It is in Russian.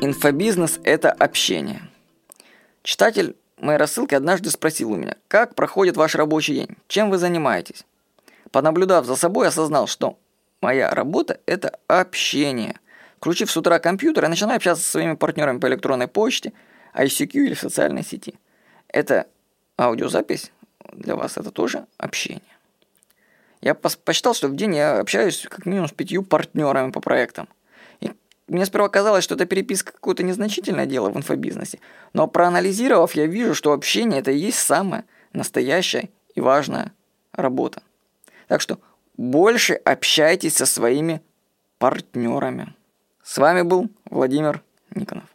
Инфобизнес – это общение. Читатель моей рассылки однажды спросил у меня, как проходит ваш рабочий день, чем вы занимаетесь. Понаблюдав за собой, осознал, что моя работа – это общение. Включив с утра компьютер, я начинаю общаться со своими партнерами по электронной почте, ICQ или в социальной сети. Это аудиозапись для вас, это тоже общение. Я посчитал, что в день я общаюсь как минимум с пятью партнерами по проектам. Мне сперва казалось, что это переписка какое-то незначительное дело в инфобизнесе, но проанализировав, я вижу, что общение – это и есть самая настоящая и важная работа. Так что больше общайтесь со своими партнерами. С вами был Владимир Никонов.